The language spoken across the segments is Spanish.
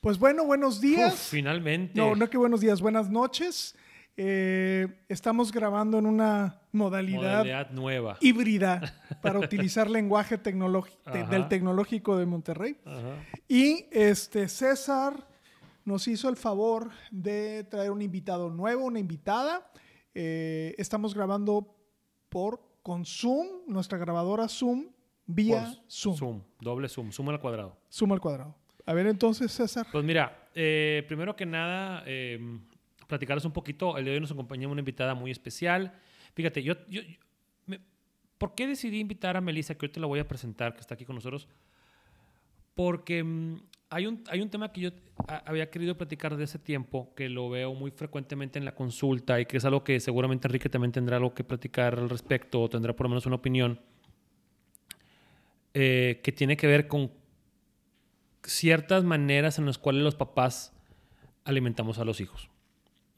Pues bueno, buenos días. Uf, finalmente. No, no que buenos días, buenas noches. Eh, estamos grabando en una modalidad, Modalidad nueva. híbrida para utilizar lenguaje te- del Tecnológico de Monterrey. Ajá. Y este César nos hizo el favor de traer un invitado nuevo, una invitada. Eh, estamos grabando por con Zoom, nuestra grabadora Zoom, vía Por Zoom. Zoom, doble Zoom, Zoom al cuadrado. Zoom al cuadrado. A ver entonces, César. Pues mira, eh, primero que nada, eh, platicarles un poquito. El de hoy nos acompaña una invitada muy especial. Fíjate, yo, yo- yo- me- ¿por qué decidí invitar a Melissa, que hoy te la voy a presentar, que está aquí con nosotros? Porque mm, hay, un, hay un tema que yo a- había querido platicar de ese tiempo, que lo veo muy frecuentemente en la consulta y que es algo que seguramente Enrique también tendrá algo que platicar al respecto o tendrá por lo menos una opinión, eh, que tiene que ver con ciertas maneras en las cuales los papás alimentamos a los hijos.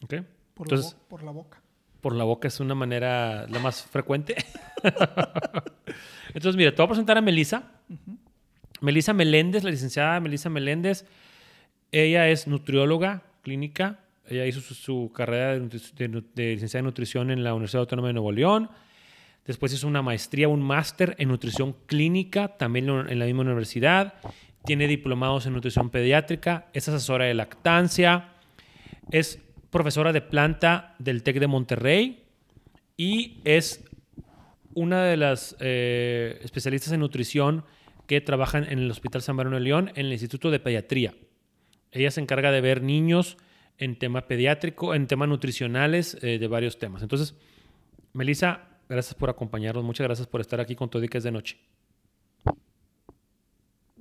¿Ok? Por, la, Entonces, bo- por la boca. por la boca es una manera la más frecuente. Entonces, mira, te voy a presentar a Melissa. Melissa Meléndez, la licenciada Melissa Meléndez. Ella es nutrióloga clínica. Ella hizo su, su carrera de, de licenciada en nutrición en la Universidad Autónoma de Nuevo León. Después hizo una maestría, un máster en nutrición clínica, también en la misma universidad. Tiene diplomados en nutrición pediátrica. Es asesora de lactancia. Es profesora de planta del TEC de Monterrey. Y es una de las eh, especialistas en nutrición que trabajan en el Hospital San Bernardo de León en el Instituto de Pediatría. Ella se encarga de ver niños en tema pediátrico, en temas nutricionales, eh, de varios temas. Entonces, Melissa, gracias por acompañarnos. Muchas gracias por estar aquí con todo y que es de noche.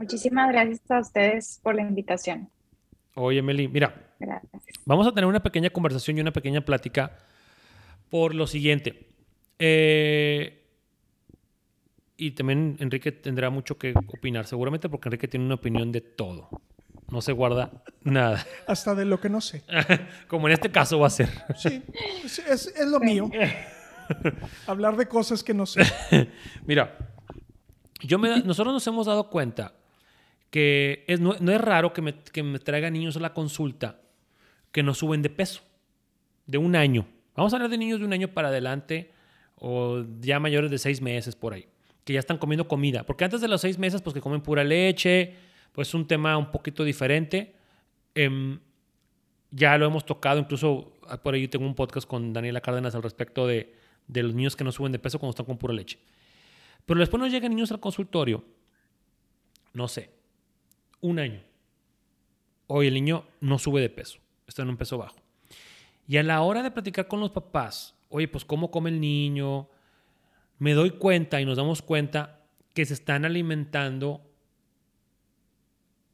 Muchísimas gracias a ustedes por la invitación. Oye, Meli, mira, Gracias. Vamos a tener una pequeña conversación y una pequeña plática por lo siguiente. Eh, y también Enrique tendrá mucho que opinar, seguramente porque Enrique tiene una opinión de todo. No se guarda nada. Hasta de lo que no sé. Como en este caso va a ser. Sí, es, es- es lo mío. Hablar de cosas que no sé. Mira, yo me da- nosotros nos hemos dado cuenta que no es raro que me, que me traigan niños a la consulta que no suben de peso, de un año. Vamos a hablar de niños de un año para adelante o ya mayores de seis meses por ahí, que ya están comiendo comida. Porque antes de los seis meses, pues que comen pura leche, pues es un tema un poquito diferente. Em, ya lo hemos tocado, incluso ah, por ahí tengo un podcast con Daniela Cárdenas al respecto de, de los niños que no suben de peso cuando están con pura leche. Pero después nos llegan niños al consultorio, no sé, un año. Hoy el niño no sube de peso, está en un peso bajo. Y a la hora de platicar con los papás, oye, pues cómo come el niño, me doy cuenta y nos damos cuenta que se están alimentando,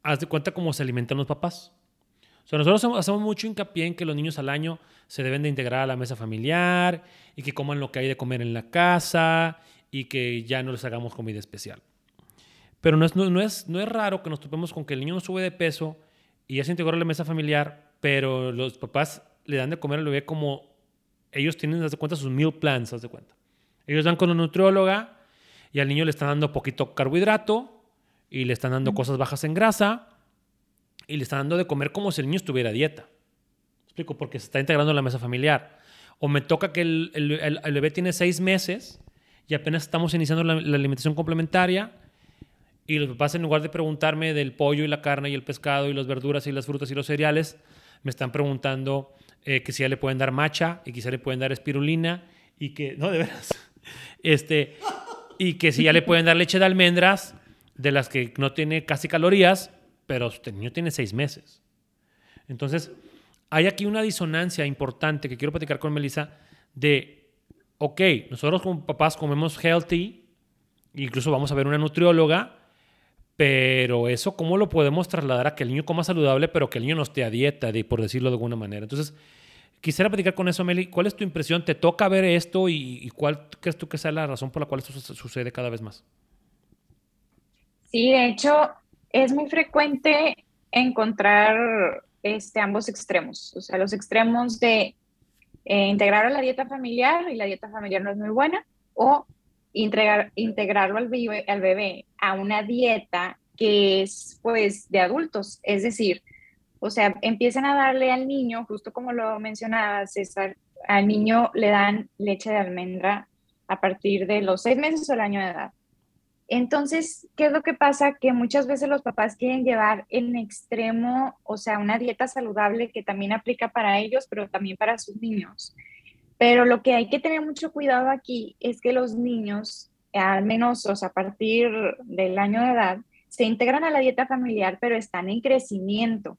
haz de cuenta cómo se alimentan los papás. O sea, nosotros hacemos- mucho hincapié en que los niños al año se deben de integrar a la mesa familiar y que coman lo que hay de comer en la casa y que ya no les hagamos comida especial. Pero no es, no, no es, no es raro que nos topemos con que el niño no sube de peso y ya se integró a la mesa familiar, pero los papás le dan de comer al bebé como ellos tienen, haz de cuenta, sus meal plans, haz de cuenta. Ellos van con una nutrióloga y al niño le están dando poquito carbohidrato y le están dando cosas bajas en grasa y le están dando de comer como si el niño estuviera a dieta. ¿Me explico? Porque se está integrando a la mesa familiar. O me toca que el, el- el- el bebé tiene seis meses y apenas estamos iniciando la, la alimentación complementaria y los papás en lugar de preguntarme del pollo y la carne y el pescado y las verduras y las frutas y los cereales, me están preguntando eh, que si ya le pueden dar matcha y quizá le pueden dar espirulina y que, no, de veras, este, y que si ya le pueden dar leche de almendras, de las que no tiene casi calorías, pero el niño tiene seis meses. Entonces, hay aquí una disonancia importante que quiero platicar con Melissa de, ok, nosotros como papás comemos healthy, incluso vamos a ver una nutrióloga, Pero eso, ¿cómo lo podemos trasladar a que el niño coma saludable, pero que el niño no esté a dieta, de, por decirlo de alguna manera? Entonces, quisiera platicar con eso, Meli. ¿Cuál es tu impresión? ¿Te toca ver esto y, cuál crees tú que sea la razón por la cual esto sucede cada vez más? Sí, de hecho, es muy frecuente encontrar este, ambos extremos. O sea, los extremos de eh, integrar a la dieta familiar y la dieta familiar no es muy buena, o integrar, integrarlo al bebé, a una dieta que es pues de adultos, es decir, o sea, empiezan a darle al niño, justo como lo mencionaba César, al niño le dan leche de almendra a partir de los seis meses o el año de edad. Entonces, ¿qué es lo que pasa? Que muchas veces los papás quieren llevar en extremo, o sea, una dieta saludable que también aplica para ellos, pero también para sus niños. Pero lo que hay que tener mucho cuidado aquí es que los niños, al menos o sea, a partir del año de edad, se integran a la dieta familiar, pero están en crecimiento.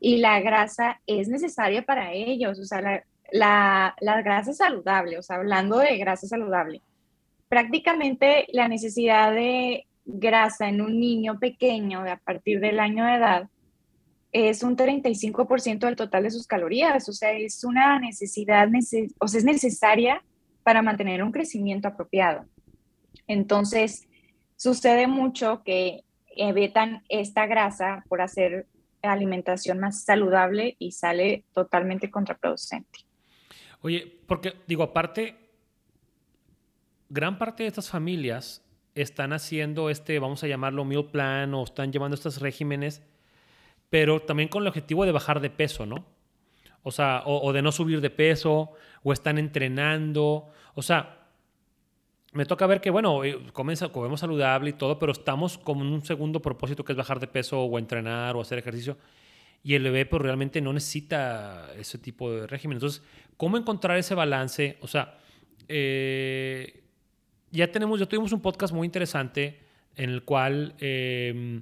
Y la grasa es necesaria para ellos, o sea, la, la, la grasa saludable, o sea, hablando de grasa saludable, prácticamente la necesidad de grasa en un niño pequeño de a partir del año de edad es un 35% del total de sus calorías, o sea, es una necesidad, o sea, es necesaria para mantener un crecimiento apropiado. Entonces, sucede mucho que evitan esta grasa por hacer alimentación más saludable y sale totalmente contraproducente. Oye, porque digo, aparte, gran parte de estas familias están haciendo este, vamos a llamarlo meal plan o están llevando estos regímenes pero también con el objetivo de bajar de peso, ¿no? O sea, o, de no subir de peso, o están entrenando. O sea, me toca ver que, bueno, eh, comemos saludable y todo, pero estamos con un segundo propósito que es bajar de peso o entrenar o hacer ejercicio. Y el bebé pues realmente no necesita ese tipo de régimen. Entonces, ¿cómo encontrar ese balance? O sea, eh, ya tenemos, ya tuvimos un podcast muy interesante en el cual eh,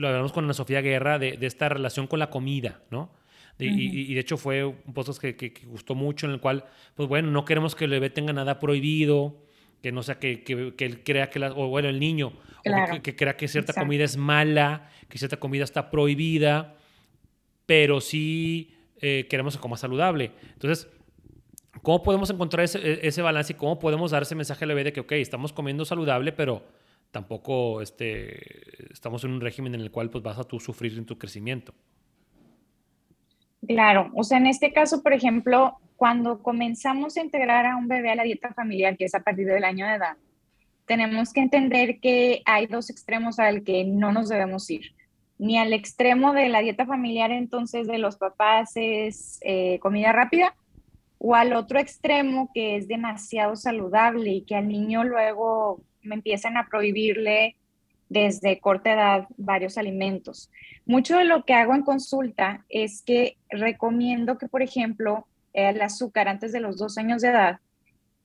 lo hablamos con Ana Sofía Guerra de, esta relación con la comida, ¿no? y, de hecho fue un podcast que, gustó mucho en el cual, pues bueno, no queremos que el bebé tenga nada prohibido, que no sea que, él crea que, la, o bueno, el niño, que, crea que cierta comida es mala, que cierta comida está prohibida, pero sí eh, queremos que coma saludable. Entonces, ¿cómo podemos encontrar ese, e, ese balance y cómo podemos dar ese mensaje al bebé de que, ok, estamos comiendo saludable, pero tampoco este, estamos en un régimen en el cual pues, vas a tú sufrir en tu crecimiento. Claro, o sea, en este caso, por ejemplo, cuando comenzamos a integrar a un bebé a la dieta familiar, que es a partir del año de edad, tenemos que entender que hay dos extremos al que no nos debemos ir. Ni al extremo de la dieta familiar, entonces, de los papás es eh, comida rápida, o al otro extremo que es demasiado saludable y que al niño luego me empiezan a prohibirle desde corta edad varios alimentos. Mucho de lo que hago en consulta es que recomiendo que, por ejemplo, el azúcar antes de los dos años de edad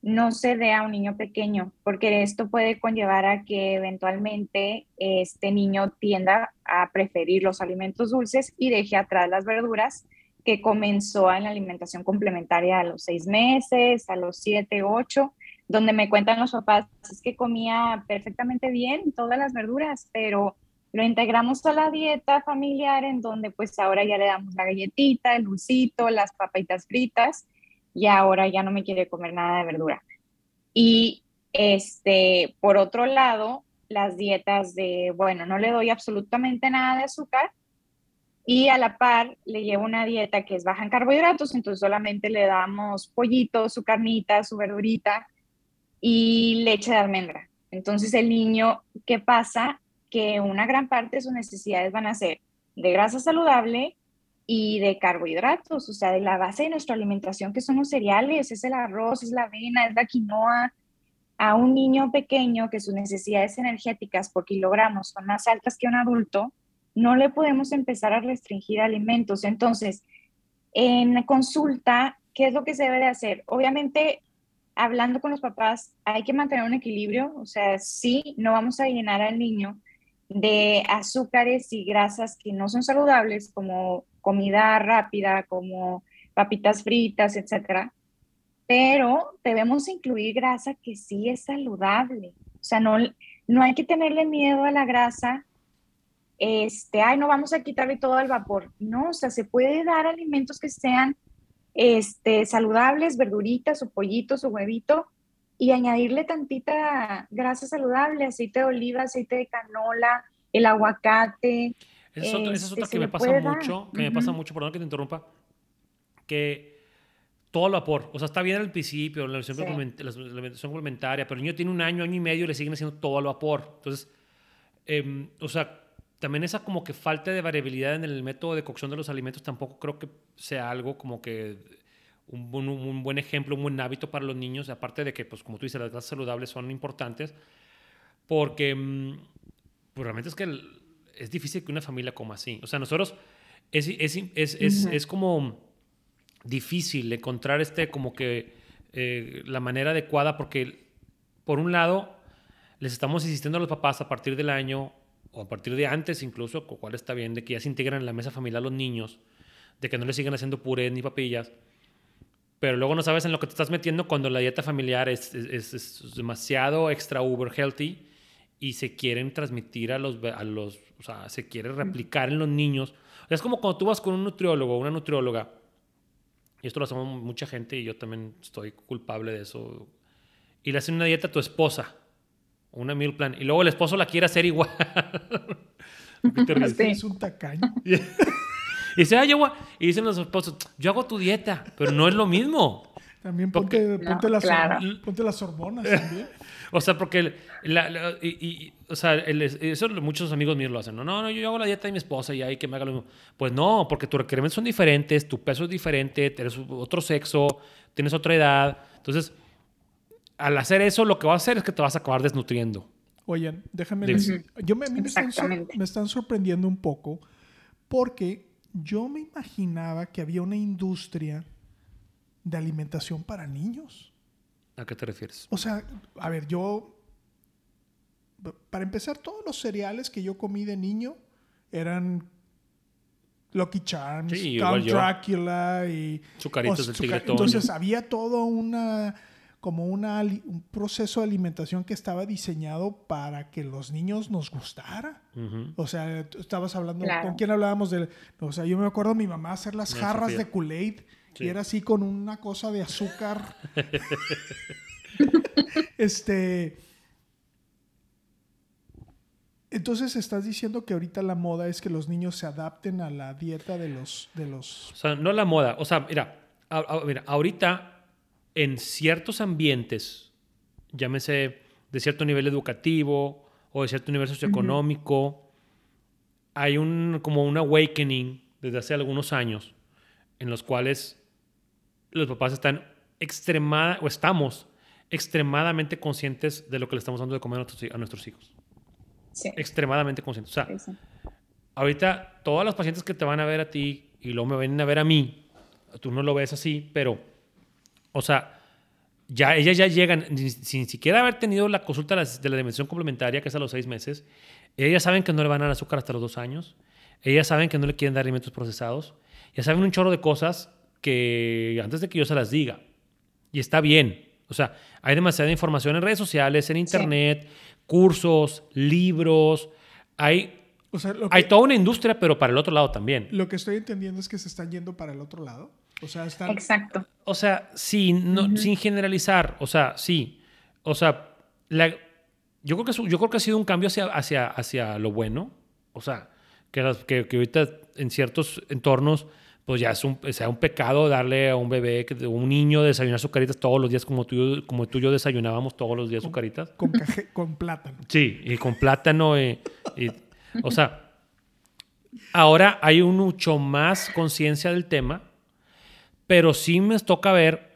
no se dé a un niño pequeño, porque esto puede conllevar a que eventualmente este niño tienda a preferir los alimentos dulces y deje atrás las verduras que comenzó en la alimentación complementaria a los seis meses, a los siete, ocho, donde me cuentan los papás, es que comía perfectamente bien todas las verduras, pero lo integramos a la dieta familiar en donde pues ahora ya le damos la galletita, el dulcito, las papitas fritas y ahora ya no me quiere comer nada de verdura. Y este, por otro lado, las dietas de, bueno, no le doy absolutamente nada de azúcar y a la par le llevo una dieta que es baja en carbohidratos, entonces solamente le damos pollito, su carnita, su verdurita y leche de almendra. Entonces el niño, ¿qué pasa? Que una gran parte de sus necesidades van a ser de grasa saludable y de carbohidratos, o sea, de la base de nuestra alimentación, que son los cereales, es el arroz, es la avena, es la quinoa. A un niño pequeño que sus necesidades energéticas por kilogramos son más altas que un adulto, no le podemos empezar a restringir alimentos. Entonces, en consulta, ¿qué es lo que se debe de hacer? Obviamente, hablando con los papás, hay que mantener un equilibrio, o sea, sí, no vamos a llenar al niño de azúcares y grasas que no son saludables, como comida rápida, como papitas fritas, etcétera, pero debemos incluir grasa que sí es saludable. O sea, no, no hay que tenerle miedo a la grasa este, ay, no vamos a quitarle todo el vapor. No, o sea, se puede dar alimentos que sean este, saludables, verduritas o pollitos o huevito, y añadirle tantita grasa saludable, aceite de oliva, aceite de canola, el aguacate. Esa es otra, esa es otra que me pasa mucho, que me pasa mucho, perdón que te interrumpa, que todo el vapor, o sea, está bien al principio, la alimentación, complementaria, pero el niño tiene un año, año y medio y le siguen haciendo todo el vapor. Entonces, em, o sea, también esa como que falta de variabilidad en el método de cocción de los alimentos tampoco creo que sea algo como que un, un, buen ejemplo, un buen hábito para los niños, aparte de que, pues como tú dices, las grasas saludables son importantes, porque mm, pues, realmente es que es difícil que una familia coma así. O sea, nosotros es, es, es, es, es como difícil encontrar este como que eh, la manera adecuada porque por un lado les estamos insistiendo a los papás a partir del año o a partir de antes incluso, con cual está bien, de que ya se integran en la mesa familiar los niños, de que no les sigan haciendo puré ni papillas, pero luego no sabes en lo que te estás metiendo cuando la dieta familiar es, es, demasiado extra uber healthy y se quieren transmitir a los, a los, o sea, se quiere replicar en los niños. es como cuando tú vas con un nutriólogo, una nutrióloga, y esto lo hacemos mucha gente y yo también estoy culpable de eso, y le hacen una dieta a tu esposa una meal plan. Y luego el esposo la quiere hacer igual. Es un tacaño. y dice, ah, yo Y dicen los esposos, yo hago tu dieta, pero no es lo mismo. También ponte, ponte, las, ponte las hormonas también. o sea, porque la, y, o sea, eso muchos amigos míos lo hacen. No, no, no, yo hago la dieta de mi esposa y ahí que me haga lo mismo. Pues no, porque tus requerimientos son diferentes, tu peso es diferente, tienes otro sexo, tienes otra edad. Entonces, al hacer eso, lo que va a hacer es que te vas a acabar desnutriendo. Oigan, déjame decir. Yo me, me, están sorprendiendo un poco porque yo me imaginaba que había una industria de alimentación para niños. ¿A qué te refieres? O sea, a ver, yo. Para empezar, todos los cereales que yo comí de niño eran Lucky Charms, Count Dracula y. Chucaritos del tigre Entonces había todo una como una, un proceso de alimentación que estaba diseñado para que los niños nos gustara. O sea, estabas hablando, ¿con quién hablábamos de...? O sea, yo me acuerdo a mi mamá hacer las jarras de Kool-Aid y era así con una cosa de azúcar. este... Entonces estás diciendo que ahorita la moda es que los niños se adapten a la dieta de los... De los... O sea, no la moda. O sea, mira, mira ahorita en ciertos ambientes, llámese de cierto nivel educativo o de cierto nivel socioeconómico, hay un, como un awakening desde hace algunos años en los cuales los papás están extremada o estamos extremadamente conscientes de lo que le estamos dando de comer a nuestros, hijos. Sí. Extremadamente conscientes. O sea, ahorita todas las pacientes que te van a ver a ti y luego me vienen a ver a mí, tú no lo ves así, pero o sea, ya ellas ya llegan, sin, siquiera haber tenido la consulta de la, dimensión complementaria, que es a los seis meses, ellas saben que no le van a dar azúcar hasta los dos años, ellas saben que no le quieren dar alimentos procesados, ya saben un chorro de cosas que antes de que yo se las diga. Y está bien. O sea, hay demasiada información en redes sociales, en internet, cursos, libros, hay hay toda una industria, pero para el otro lado también. Lo que estoy entendiendo es que se están yendo para el otro lado. O sea, están... Exacto. O sea, sí, no, sin generalizar. O sea, sí. O sea, yo, creo que, yo creo que ha sido un cambio hacia, hacia, hacia lo bueno. O sea, que, que, que ahorita en ciertos entornos pues ya es un, sea un pecado darle a un bebé, a un niño desayunar sucaritas todos los días como tú, como tú y yo desayunábamos todos los días sucaritas. Con, con plátano. Sí, y con plátano. y, o sea, ahora hay un mucho más conciencia del tema pero sí me toca ver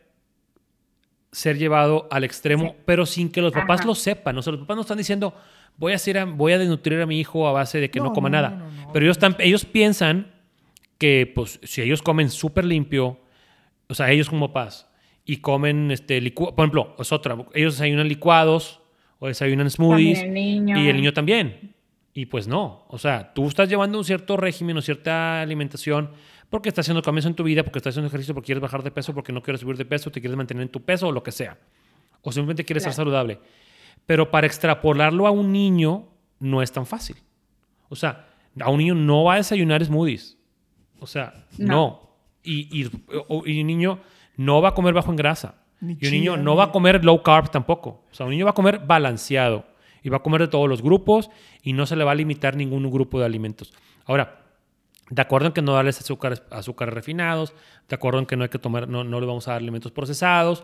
ser llevado al extremo, pero sin que los papás lo sepan. O sea, los papás no están diciendo, voy a, hacer voy a desnutrir a mi hijo a base de que no, coma nada. pero ellos, están, ellos piensan que, pues, si ellos comen súper limpio, o sea, ellos como papás, y comen, este, por ejemplo, es otra, ellos desayunan licuados o desayunan smoothies, y el niño también. Y pues no, o sea, tú estás llevando un cierto régimen o cierta alimentación porque estás haciendo cambios en tu vida, porque estás haciendo ejercicio, porque quieres bajar de peso, porque no quieres subir de peso, te quieres mantener en tu peso o lo que sea. O simplemente quieres ser saludable. Pero para extrapolarlo a un niño no es tan fácil. O sea, a un niño no va a desayunar smoothies. O sea, no. Y, y, y un niño no va a comer bajo en grasa. Ni y un niño no va a comer low carb tampoco. O sea, un niño va a comer balanceado. Y va a comer de todos los grupos y no se le va a limitar ningún grupo de alimentos. Ahora, de acuerdo en que no darles azúcares, azúcares refinados, de acuerdo en que no hay que tomar, no, no le vamos a dar alimentos procesados,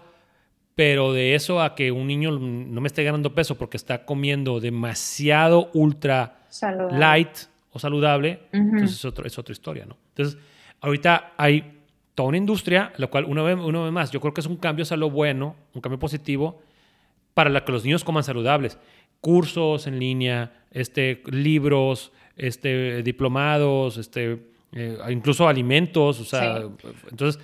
pero de eso a que un niño no me esté ganando peso porque está comiendo demasiado ultra Saludable. light o saludable, Ujú. entonces es, otro- es otra historia, ¿no? Entonces, ahorita hay toda una industria, lo cual una vez, una vez más, yo creo que es un cambio hacia lo bueno, un cambio positivo para la que los niños coman saludables. Cursos en línea, este, libros, este, diplomados, este, eh, incluso alimentos, o sea, entonces,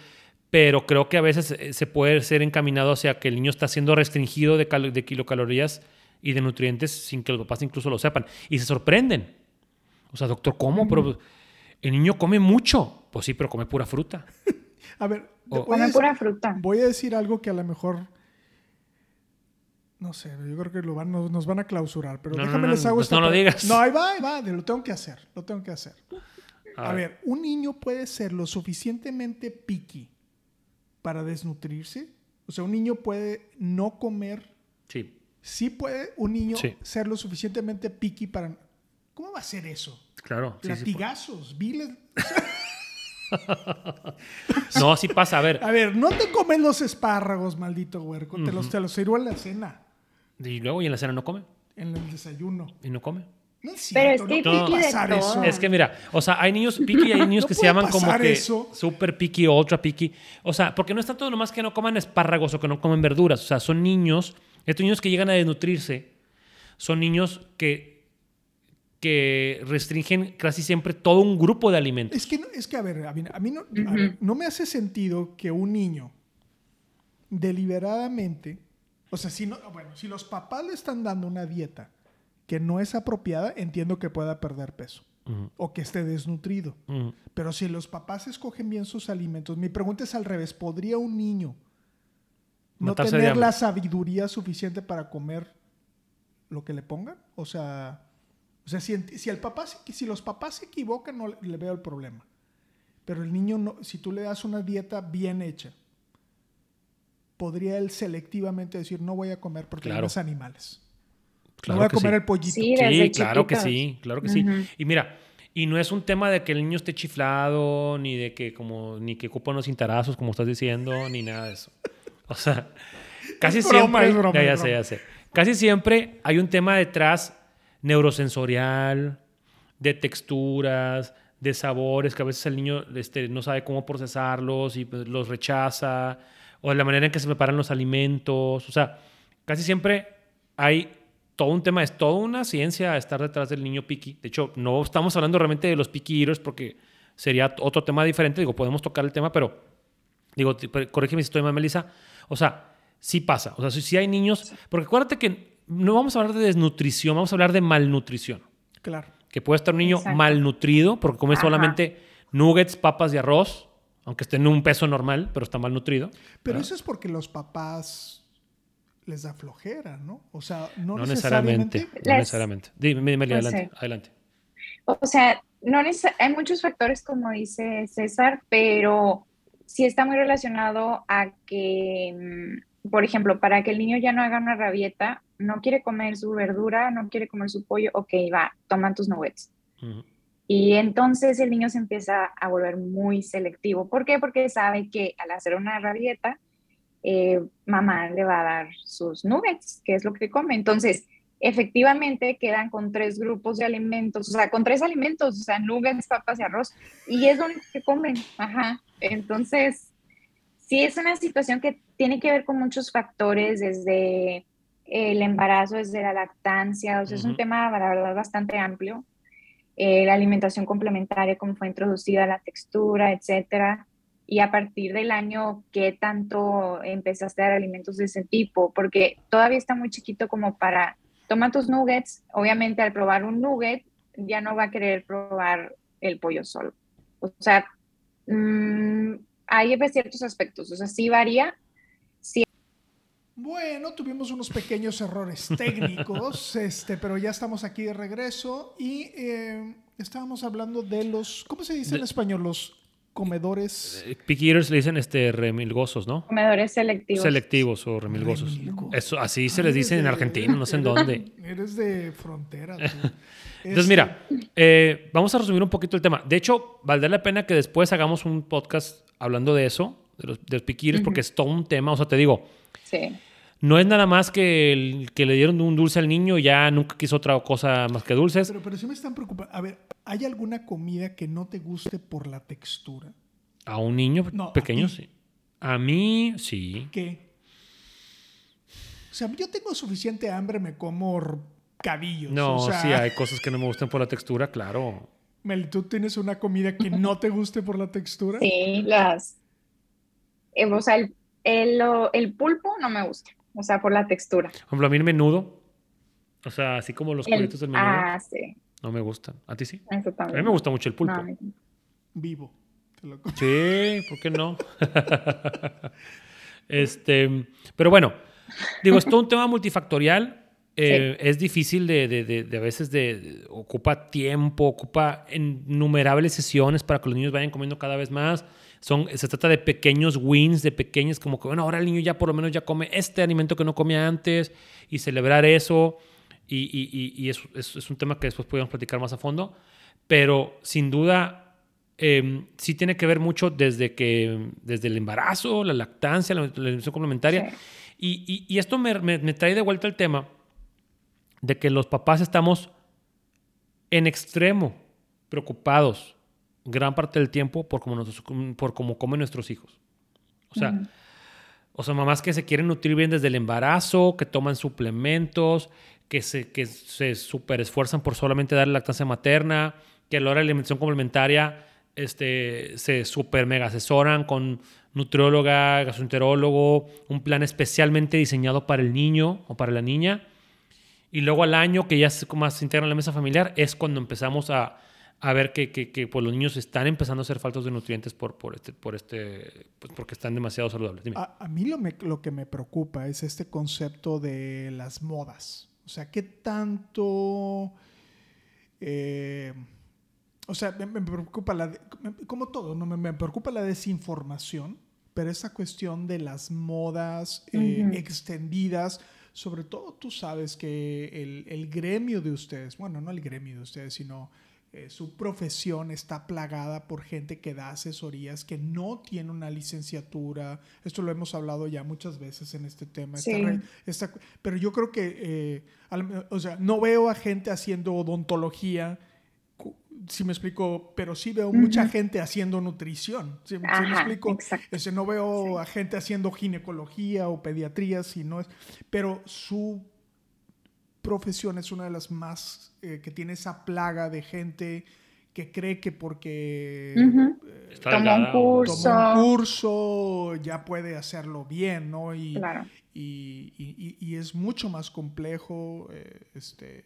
pero creo que a veces eh, se puede ser encaminado hacia que el niño está siendo restringido de, cal- de kilocalorías y de nutrientes sin que los papás incluso lo sepan. Y se sorprenden. O sea, doctor, ¿cómo? Pero el niño come mucho. Pues sí, pero come pura fruta. A ver, O- Come pura fruta. voy a decir algo que a lo mejor. No sé, yo creo que lo van, nos, nos van a clausurar, pero No, no, déjame no, les hago pues esta no lo digas. No, ahí va, ahí va, lo tengo que hacer, lo tengo que hacer. A A ver. ver, un niño puede ser lo suficientemente picky para desnutrirse. O sea, un niño puede no comer. Sí, Sí puede un niño Sí. ser lo suficientemente picky para. ¿Cómo va a ser eso? claro. sí, sí, Latigazos, viles. No, sí pasa. A ver, A ver, no te comes los espárragos, maldito huerco. Te los, te los sirvo en la cena, y luego y en la cena no come. en el desayuno. Y no come. No es Pero es que hay no puede piqui de pasar todo. eso. Es que mira, o sea, hay niños picky y hay niños No que se llaman como pasar que eso. super picky, ultra picky. O sea, porque no es tanto nomás que no coman espárragos o que no comen verduras. O sea, son niños, estos niños que llegan a desnutrirse, son niños que, que restringen casi siempre todo un grupo de alimentos. Es que, no- es que a ver, a mí, a mí no, a ver, no me hace sentido que un niño deliberadamente, o sea, si no, bueno, si los papás le están dando una dieta que no es apropiada, entiendo que pueda perder peso o que esté desnutrido. Pero si los papás escogen bien sus alimentos, mi pregunta es al revés, ¿podría un niño no tener la sabiduría suficiente para comer lo que le pongan? O sea, o sea si, si el papá se- si los papás se equivocan, no le, le veo el problema. Pero el niño, no, si tú le das una dieta bien hecha, podría él selectivamente decir, no voy a comer porque Claro. no animales. Claro no voy a que comer sí. el pollito. Sí, claro que sí, claro que sí. Y mira, y no es un tema de que el niño esté chiflado, ni de que como, ni que ocupa unos cintarazos, como estás diciendo, ni nada de eso. O sea, casi Es broma, siempre. es broma, ya, ya sé, ya sé. Casi siempre hay un tema detrás neurosensorial, de texturas, de sabores, que a veces el niño este, no sabe cómo procesarlos y pues, los rechaza, o de la manera en que se preparan los alimentos. O sea, casi siempre hay todo un tema, es toda una ciencia estar detrás del niño piqui. De hecho, no estamos hablando realmente de los piqui eaters porque sería otro tema diferente. Digo, podemos tocar el tema, pero digo, corrígeme si estoy mal, Melissa. O sea, sí pasa. O sea, sí, sí hay niños, porque acuérdate que no vamos a hablar de desnutrición, vamos a hablar de malnutrición. Claro. Que puede estar un niño Exacto. malnutrido porque come Ajá. solamente nuggets, papas y arroz, aunque esté en un peso normal, pero está malnutrido. Pero ¿verdad? eso es porque los papás les da flojera, ¿no? O sea, no, No necesariamente. necesariamente. No Les- necesariamente. Dime, dime, adelante. Adelante. O sea, no neces- hay muchos factores, como dice César, pero sí está muy relacionado a que, mm, por ejemplo, para que el niño ya no haga una rabieta, no quiere comer su verdura, no quiere comer su pollo, ok, va, toma tus nuggets. Ujú. Y entonces el niño se empieza a volver muy selectivo. ¿Por qué? Porque sabe que al hacer una rabieta, eh, mamá le va a dar sus nuggets, que es lo que come. Entonces, efectivamente quedan con tres grupos de alimentos, o sea, con tres alimentos, o sea, nuggets, papas y arroz, y es lo único que comen. Ajá. Entonces, sí es una situación que tiene que ver con muchos factores, desde el embarazo, desde la lactancia, o sea, es un tema, la verdad, bastante amplio. Eh, la alimentación complementaria, cómo fue introducida, la textura, etcétera. Y a partir del año, ¿qué tanto empezaste a dar alimentos de ese tipo? Porque todavía está muy chiquito como para, toma tus nuggets, obviamente al probar un nugget, ya no va a querer probar el pollo solo. O sea, mm, hay ciertos aspectos, o sea, sí varía, Bueno, tuvimos unos pequeños errores técnicos, este, pero ya estamos aquí de regreso y eh, Estábamos hablando de los, ¿cómo se dice en español? Los comedores. Eh, Picky eaters le dicen este, remilgosos, ¿no? Comedores selectivos. Selectivos o remilgosos. Remilgosos. Eso, así se Ah, les dice en Argentina, no sé en dónde. Eres de frontera. tú. Entonces, Este, mira, eh, vamos a resumir un poquito el tema. De hecho, valdría la pena que después hagamos un podcast hablando de eso, de los, de los eaters, porque es todo un tema. O sea, te digo, Sí. No es nada más que, el- que le dieron un dulce al niño y ya nunca quiso otra cosa más que dulces. Pero, pero sí me están preocupando. A ver, ¿hay alguna comida que no te guste por la textura? A un niño No, pequeño, sí. A mí, sí. ¿Qué? O sea, yo tengo suficiente hambre, me como cabillos. No, o sea, sí hay cosas que no me gustan por la textura, claro. Mel, ¿tú tienes una comida que no te guste por la textura? Sí, las. eh, o sea, el, el, el pulpo no me gusta. O sea, por la textura. Por ejemplo, a mí el menudo, o sea, así como los cueritos del menudo, ah, sí. no me gustan. ¿A ti sí? Eso A mí me gusta mucho el pulpo. No. Vivo. Te lo como. Sí, ¿por qué no? este, pero bueno, digo, es todo un tema multifactorial. Eh, Es difícil de, de- de- de a veces de, ocupa tiempo, ocupa innumerables sesiones para que los niños vayan comiendo cada vez más. Son, se trata de pequeños wins, de pequeños, como que, bueno, ahora el niño ya por lo menos ya come este alimento que no comía antes y celebrar eso. Y, y, y- y es, es- es un tema que después podemos platicar más a fondo. Pero sin duda, eh, sí tiene que ver mucho desde, que, desde el embarazo, la lactancia, la, la alimentación complementaria. Sí. Y, esto me, me- me trae de vuelta el tema de que los papás estamos en extremo preocupados gran parte del tiempo por cómo, nos- por cómo comen nuestros hijos. O sea, o sea, mamás que se quieren nutrir bien desde el embarazo, que toman suplementos, que se, que se super esfuerzan por solamente dar lactancia materna, que a la hora de la alimentación complementaria este, se super mega asesoran con nutrióloga, gastroenterólogo, un plan especialmente diseñado para el niño o para la niña. Y luego al año que ya se, más se integra en la mesa familiar es cuando empezamos a, a ver que, que, que, pues, los niños están empezando a ser faltos de nutrientes por, por este, por este, pues, porque están demasiado saludables. Dime. A, a mí lo, me- lo que me preocupa es este concepto de las modas. O sea, ¿qué tanto... eh, o sea, me, me preocupa la... de- me- como todo, ¿no? Me, me preocupa la desinformación, pero esa cuestión de las modas eh, extendidas, sobre todo tú sabes que el, el gremio de ustedes, bueno, no el gremio de ustedes, sino eh, su profesión está plagada por gente que da asesorías que no tiene una licenciatura. Esto lo hemos hablado ya muchas veces en este tema. Sí. esta- pero yo creo que, eh, al- o sea, no veo a gente haciendo odontología, si me explico, pero sí veo mucha gente haciendo nutrición. ¿Sí, sí me explico? Ese, no veo Sí. a gente haciendo ginecología o pediatría, si no es, pero su profesión es una de las más eh, que tiene esa plaga de gente que cree que porque Tomó un curso. tomó un curso ya puede hacerlo bien, ¿no? Y, Claro. y, y- y- y es mucho más complejo, eh, este,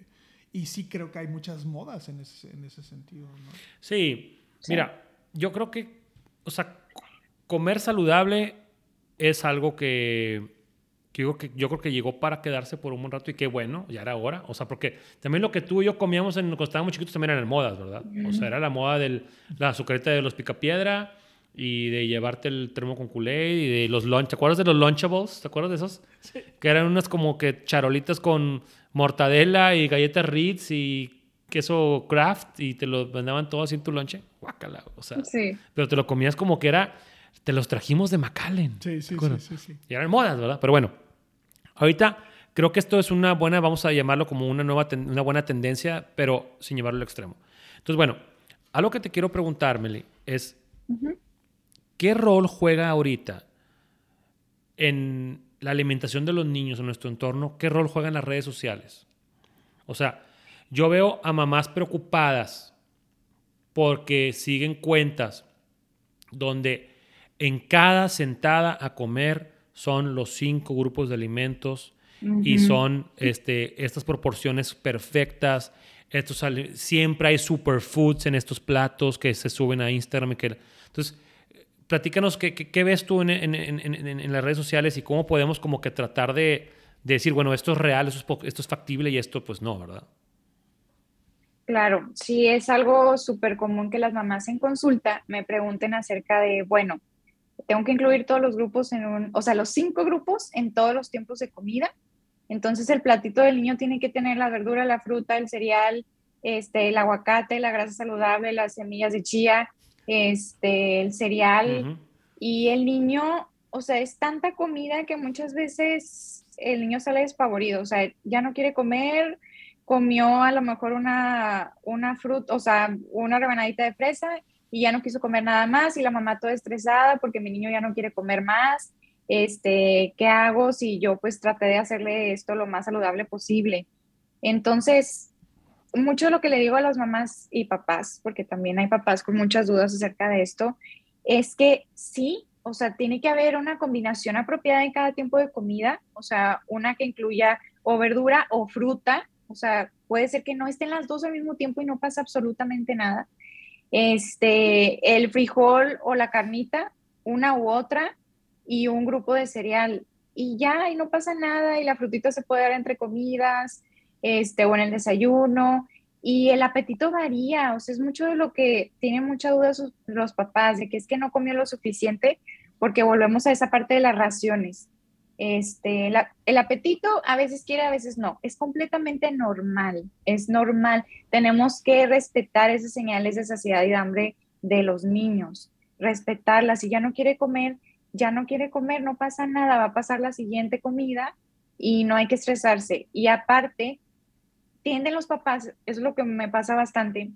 y sí creo que hay muchas modas en ese, en ese sentido, ¿no? Sí, Sí. mira, yo creo que, o sea, comer saludable es algo que, que yo, que yo creo que llegó para quedarse por un buen rato y qué bueno, ya era hora. O sea, porque también lo que tú y yo comíamos en, cuando estábamos chiquitos también eran modas, ¿verdad? O sea, era la moda de la azucarita de los picapiedra y de llevarte el termo con culé y de los lunch. ¿Te acuerdas de los Lunchables? ¿Te acuerdas de esos? Que eran unas como que charolitas con mortadela y galletas Ritz y queso Kraft y te lo vendaban todo así en tu lonche. Guácala, o sea. Sí. Pero te lo comías como que era, te los trajimos de McAllen. Sí, ¿te sí, sí, sí, sí. Y eran modas, ¿verdad? Pero bueno, ahorita creo que esto es una buena, vamos a llamarlo como una, nueva ten- una buena tendencia, pero sin llevarlo al extremo. Entonces, bueno, algo que te quiero preguntar, Meli, es. ¿qué rol juega ahorita en la alimentación de los niños en nuestro entorno? ¿Qué rol juegan las redes sociales? O sea, yo veo a mamás preocupadas porque siguen cuentas donde en cada sentada a comer son los cinco grupos de alimentos y son este, estas proporciones perfectas. Estos, siempre hay superfoods en estos platos que se suben a Instagram. y que- entonces, platícanos qué, qué- ves tú en, las redes sociales y cómo podemos como que tratar de, de decir, bueno, esto es real, esto es, esto es factible y esto pues no, ¿verdad? Claro, sí es algo súper común que las mamás en consulta me pregunten acerca de, bueno, tengo que incluir todos los grupos en un, o sea, los cinco grupos en todos los tiempos de comida. Entonces el platito del niño tiene que tener la verdura, la fruta, el cereal, este, el aguacate, la grasa saludable, las semillas de chía, este, el cereal. Y el niño, o sea, es tanta comida que muchas veces el niño sale despavorido, o sea, ya no quiere comer, comió a lo mejor una, una fruta, o sea, una rebanadita de fresa y ya no quiso comer nada más y la mamá toda estresada porque mi niño ya no quiere comer más. Este, ¿qué hago si yo pues traté de hacerle esto lo más saludable posible? Entonces, mucho lo que le digo a las mamás y papás, porque también hay papás con muchas dudas acerca de esto, es que sí, o sea, tiene que haber una combinación apropiada en cada tiempo de comida, o sea, una que incluya o verdura o fruta, o sea, puede ser que no estén las dos al mismo tiempo y no pasa absolutamente nada. Este, el frijol o la carnita, una u otra, y un grupo de cereal. Y ya, y no pasa nada, y la frutita se puede dar entre comidas, este, o en el desayuno, y el apetito varía, o sea, es mucho de lo que tienen mucha duda los papás, de que es que no comió lo suficiente, porque volvemos a esa parte de las raciones. Este, el apetito a veces quiere, a veces no. Es completamente normal, es normal. Tenemos que respetar esas señales de saciedad y hambre de los niños, respetarlas. Si ya no quiere comer, ya no quiere comer, no pasa nada, va a pasar la siguiente comida y no hay que estresarse. Y aparte, tienden los papás, es lo que me pasa bastante,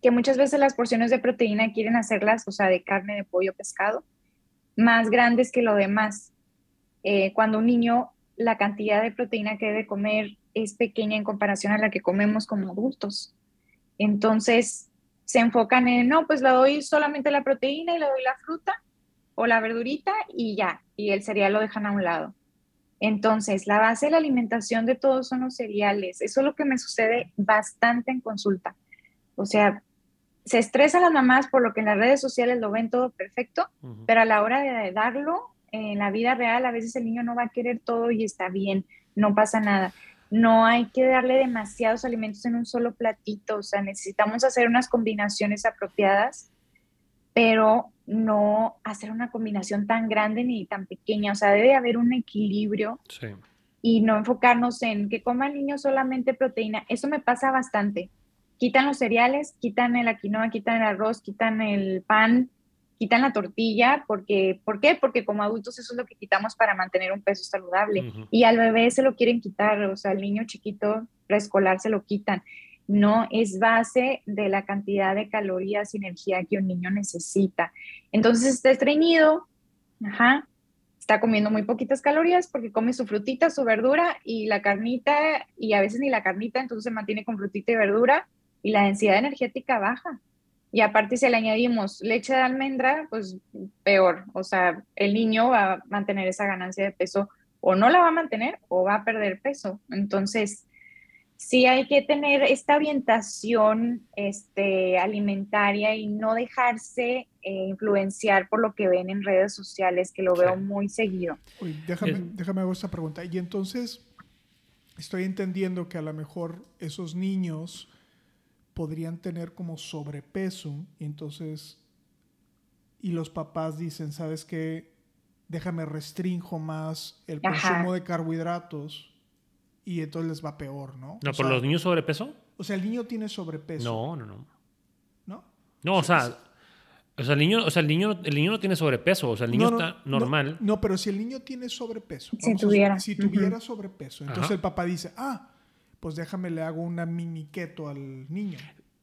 que muchas veces las porciones de proteína quieren hacerlas, o sea, de carne, de pollo, pescado, más grandes que lo demás eh, cuando un niño la cantidad de proteína que debe comer es pequeña en comparación a la que comemos como adultos. Entonces se enfocan en, no, pues le doy solamente la proteína y le doy la fruta o la verdurita y ya, y el cereal lo dejan a un lado. Entonces, la base de la alimentación de todos son los cereales. Eso es lo que me sucede bastante en consulta. O sea, se estresan las mamás por lo que en las redes sociales lo ven todo perfecto, pero a la hora de darlo, en la vida real a veces el niño no va a querer todo y está bien, no pasa nada. No hay que darle demasiados alimentos en un solo platito, o sea, necesitamos hacer unas combinaciones apropiadas, pero no hacer una combinación tan grande ni tan pequeña, o sea, debe haber un equilibrio y no enfocarnos en que coma el niño solamente proteína. Eso me pasa bastante. Quitan los cereales, quitan el quinoa, quitan el arroz, quitan el pan, quitan la tortilla, porque, ¿por qué? Porque como adultos eso es lo que quitamos para mantener un peso saludable. Y al bebé se lo quieren quitar, o sea, al niño chiquito preescolar se lo quitan. No es base de la cantidad de calorías y energía que un niño necesita. Entonces está estreñido, ajá, está comiendo muy poquitas calorías porque come su frutita, su verdura y la carnita, y a veces ni la carnita, entonces se mantiene con frutita y verdura y la densidad energética baja. Y aparte si le añadimos leche de almendra, pues peor. O sea, el niño va a mantener esa ganancia de peso o no la va a mantener o va a perder peso. Entonces, sí hay que tener esta orientación este, alimentaria y no dejarse eh, influenciar por lo que ven en redes sociales, que lo veo muy seguido. déjame, déjame hacer esta pregunta. Y entonces, estoy entendiendo que a lo mejor esos niños podrían tener como sobrepeso y entonces y los papás dicen, ¿sabes qué? Déjame restringo más el consumo de carbohidratos y entonces les va peor, ¿no? No, por los niños sobrepeso. O sea, el niño tiene sobrepeso. No, no, no. ¿No? No, o sea, o sea, el niño, o sea, el niño, el niño no tiene sobrepeso, o sea, el niño está normal. No, pero si el niño tiene sobrepeso, si tuviera, si tuviera sobrepeso, entonces el papá dice, ah, pues déjame le hago una mini keto al niño.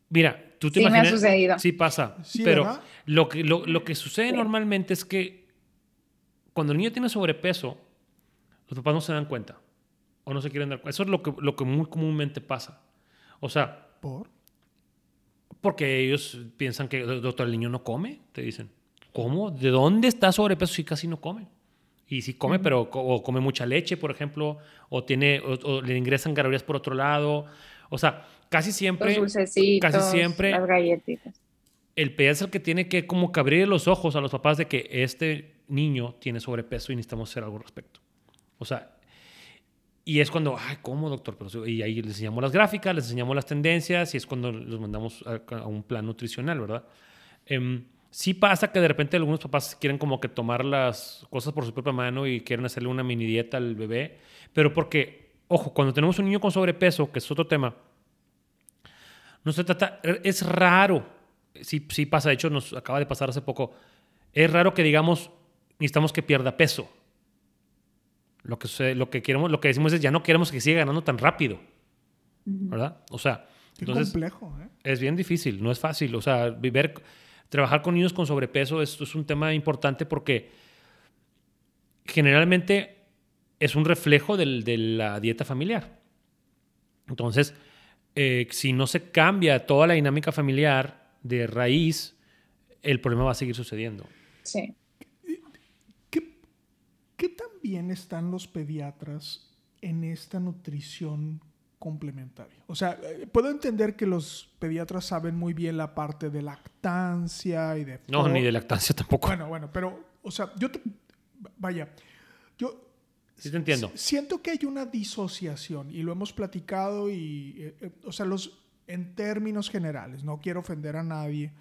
Mira, tú te sí imaginas. Me ha sucedido. Sí pasa. pero lo que, lo, que sucede normalmente es que cuando el niño tiene sobrepeso, los papás no se dan cuenta. O no se quieren dar cuenta. Eso es lo que, lo que muy comúnmente pasa. O sea. ¿Por? Porque ellos piensan que, doctor, el niño no come. Te dicen. ¿Cómo? ¿De dónde está sobrepeso si casi no come? Y si come, pero o come mucha leche, por ejemplo, o, tiene, o, le ingresan calorías por otro lado. O sea, casi siempre. Los casi siempre. Las galletitas. El PEA es el que tiene que como que abrir los ojos a los papás de que este niño tiene sobrepeso y necesitamos hacer algo al respecto. O sea, Y es cuando, ay, ¿cómo, doctor? Pero, y ahí les enseñamos las gráficas, les enseñamos las tendencias y es cuando los mandamos a, un plan nutricional, ¿verdad? Eh, sí pasa que de repente algunos papás quieren como que tomar las cosas por su propia mano y quieren hacerle una mini dieta al bebé, pero porque, ojo, cuando tenemos un niño con sobrepeso, que es otro tema, no se trata, es raro, sí, sí pasa, de hecho nos acaba de pasar hace poco, es raro que digamos, necesitamos que pierda peso. Lo que, lo que, queremos, lo que decimos es ya no queremos que siga ganando tan rápido. ¿Verdad? O sea, entonces, complejo, ¿eh? es bien difícil, no es fácil. O sea, vivir, trabajar con niños con sobrepeso es, es un tema importante porque generalmente es un reflejo del, de la dieta familiar. Entonces, eh, si no se cambia toda la dinámica familiar de raíz, el problema va a seguir sucediendo. Sí. ¿Qué, qué tan bien están los pediatras en esta nutrición complementaria? O sea, eh, puedo entender que los pediatras saben muy bien la parte de lactancia y de... No, ni de lactancia tampoco. Bueno, bueno, pero, o sea, yo te, vaya, yo Sí te entiendo. Siento que hay una disociación y lo hemos platicado y, eh, eh, o sea, los, en términos generales, no quiero ofender a nadie,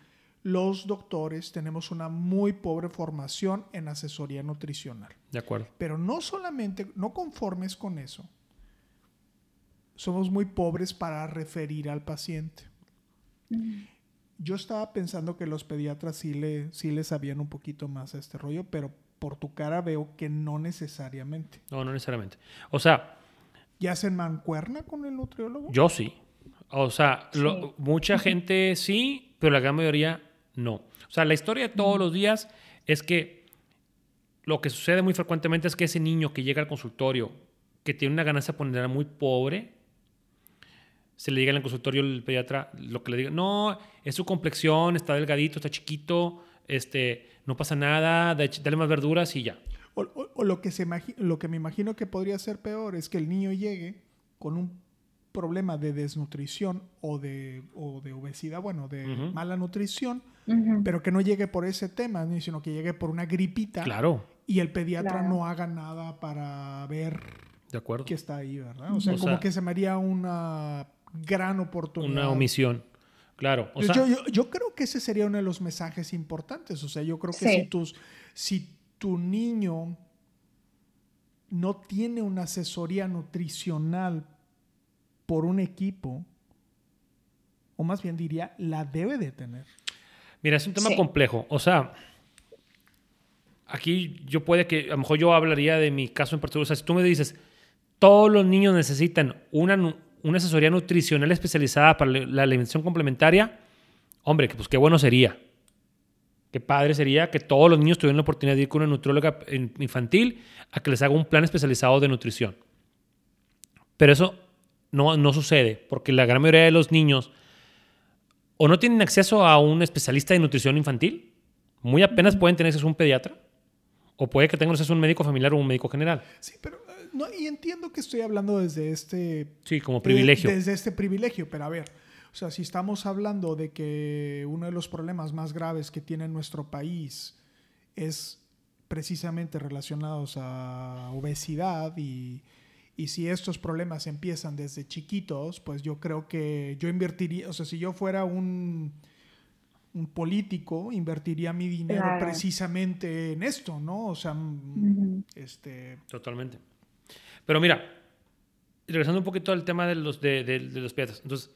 los doctores tenemos una muy pobre formación en asesoría nutricional. De acuerdo. Pero no solamente, no conformes con eso, somos muy pobres para referir al paciente. Yo estaba pensando que los pediatras sí le, sí le sabían un poquito más a este rollo, pero por tu cara veo que no necesariamente. No, no necesariamente. O sea... ¿Ya hacen mancuerna con el nutriólogo? Yo sí. O sea, sí. Lo, mucha gente sí, pero la gran mayoría no. O sea, la historia de todos los días es que lo que sucede muy frecuentemente es que ese niño que llega al consultorio, que tiene una ganancia ponderal muy pobre, se le diga en el consultorio el pediatra lo que le diga, no, es su complexión, está delgadito, está chiquito, este, no pasa nada, dale más verduras y ya. O, o, o lo, que se lo que me imagino que podría ser peor es que el niño llegue con un problema de desnutrición o de, o de obesidad, bueno, de uh -huh. mala nutrición, uh -huh. pero que no llegue por ese tema, sino que llegue por una gripita. Claro. Y el pediatra claro. no haga nada para ver de acuerdo. que está ahí, ¿verdad? O sea, o como sea, que se me haría una gran oportunidad. Una omisión. Claro. O sea, yo, yo, yo, creo que ese sería uno de los mensajes importantes. O sea, yo creo que sí. si, tus, si tu niño no tiene una asesoría nutricional por un equipo, o más bien diría, la debe de tener. Mira, es un tema sí. complejo. O sea, aquí yo puede que, a lo mejor yo hablaría de mi caso en particular. O sea, si tú me dices, todos los niños necesitan una, una asesoría nutricional especializada para la alimentación complementaria, hombre, pues qué bueno sería. Qué padre sería que todos los niños tuvieran la oportunidad de ir con una nutrióloga infantil a que les haga un plan especializado de nutrición. Pero eso no, no sucede, porque la gran mayoría de los niños o no tienen acceso a un especialista de nutrición infantil, muy apenas pueden tener acceso a un pediatra, o puede que tengan acceso a un médico familiar o un médico general. Sí, pero uh, no, y entiendo que estoy hablando desde este... Sí, como privilegio. Eh, desde este privilegio, pero a ver, o sea, si estamos hablando de que uno de los problemas más graves que tiene nuestro país es precisamente relacionados a obesidad y, y si estos problemas empiezan desde chiquitos, pues yo creo que yo invertiría, o sea, si yo fuera un, un político, invertiría mi dinero claro. precisamente en esto, ¿no? O sea, uh -huh. este... Totalmente. Pero mira, regresando un poquito al tema de los, de, de, de los pediatras. Entonces,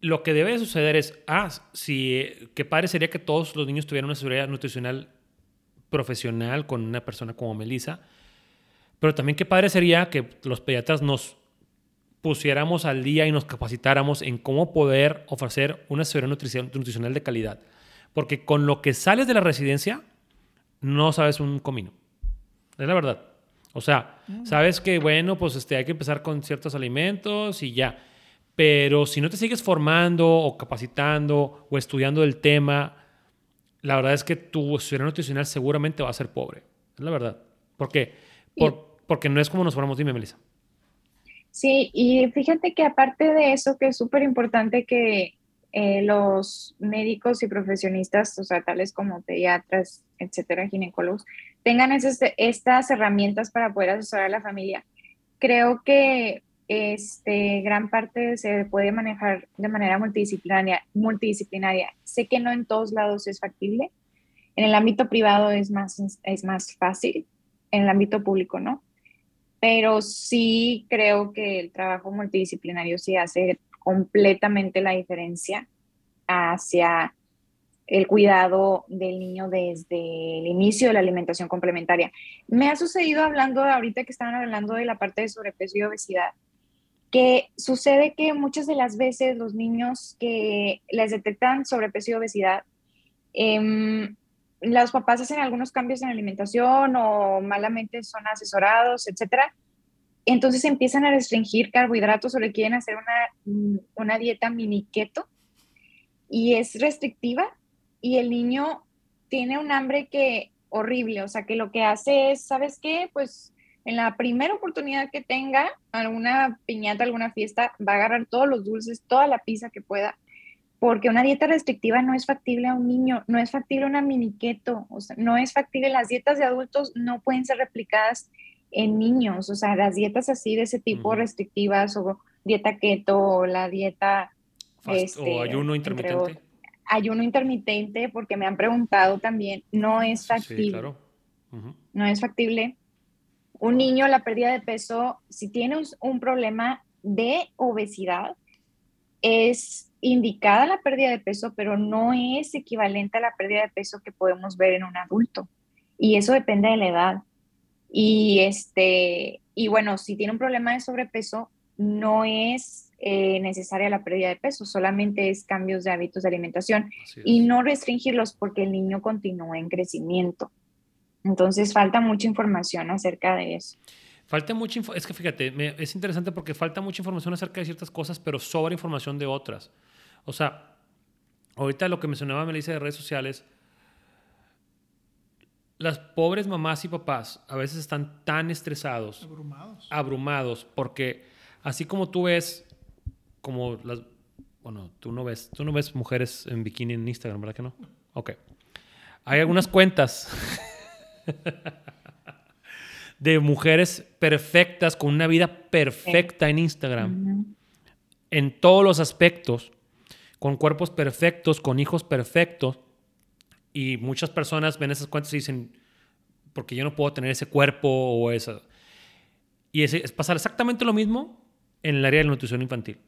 lo que debe suceder es, ah, si, qué padre sería que todos los niños tuvieran una seguridad nutricional profesional con una persona como Melissa, pero también qué padre sería que los pediatras nos pusiéramos al día y nos capacitáramos en cómo poder ofrecer una asesoría nutricional de calidad. Porque con lo que sales de la residencia, no sabes un comino. Es la verdad. O sea, mm. sabes que, bueno, pues este, hay que empezar con ciertos alimentos y ya. Pero si no te sigues formando o capacitando o estudiando el tema, la verdad es que tu asesoría nutricional seguramente va a ser pobre. Es la verdad. ¿Por qué? Por, porque no es como nos formamos. Dime, Melissa. Sí, y fíjate que aparte de eso, que es súper importante que eh, los médicos y profesionistas, o sea, tales como pediatras, etcétera, ginecólogos, tengan esas, estas herramientas para poder asesorar a la familia. creo que este, gran parte se puede manejar de manera multidisciplinaria, multidisciplinaria. Sé que no en todos lados es factible. En el ámbito privado es más, es más fácil, en el ámbito público no. Pero sí creo que el trabajo multidisciplinario sí hace completamente la diferencia hacia el cuidado del niño desde el inicio de la alimentación complementaria. Me ha sucedido hablando, ahorita que estaban hablando de la parte de sobrepeso y obesidad, que sucede que muchas de las veces los niños que les detectan sobrepeso y obesidad, eh, los papás hacen algunos cambios en alimentación o malamente son asesorados, etcétera. Entonces empiezan a restringir carbohidratos o le quieren hacer una, una dieta mini keto y es restrictiva y el niño tiene un hambre que horrible, o sea, que lo que hace es, ¿sabes qué? Pues en la primera oportunidad que tenga alguna piñata, alguna fiesta, va a agarrar todos los dulces, toda la pizza que pueda, porque una dieta restrictiva no es factible a un niño, no es factible una mini keto, o sea, no es factible, las dietas de adultos no pueden ser replicadas en niños, o sea, las dietas así de ese tipo restrictivas o dieta keto o la dieta... Este, o ayuno intermitente ayuno intermitente, porque me han preguntado también, no es factible. Sí, claro. No es factible. Un niño, la pérdida de peso, si tiene un problema de obesidad, es indicada la pérdida de peso, pero no es equivalente a la pérdida de peso que podemos ver en un adulto. Y eso depende de la edad. Y este, y bueno, si tiene un problema de sobrepeso, no es eh, necesaria la pérdida de peso, solamente es cambios de hábitos de alimentación y no restringirlos porque el niño continúa en crecimiento. Entonces falta mucha información acerca de eso. Falta mucha es que fíjate, es interesante porque falta mucha información acerca de ciertas cosas, pero sobra información de otras. O sea, ahorita lo que mencionaba Melissa de redes sociales, las pobres mamás y papás a veces están tan estresados, abrumados, abrumados porque así como tú ves como las... Bueno, tú no ves, tú no ves mujeres en bikini en Instagram, ¿verdad que no? Ok. Hay algunas cuentas de mujeres perfectas, con una vida perfecta en Instagram, en todos los aspectos, con cuerpos perfectos, con hijos perfectos, y muchas personas ven esas cuentas y dicen, porque yo no puedo tener ese cuerpo o eso. Y es, es pasar exactamente lo mismo en el área de la nutrición infantil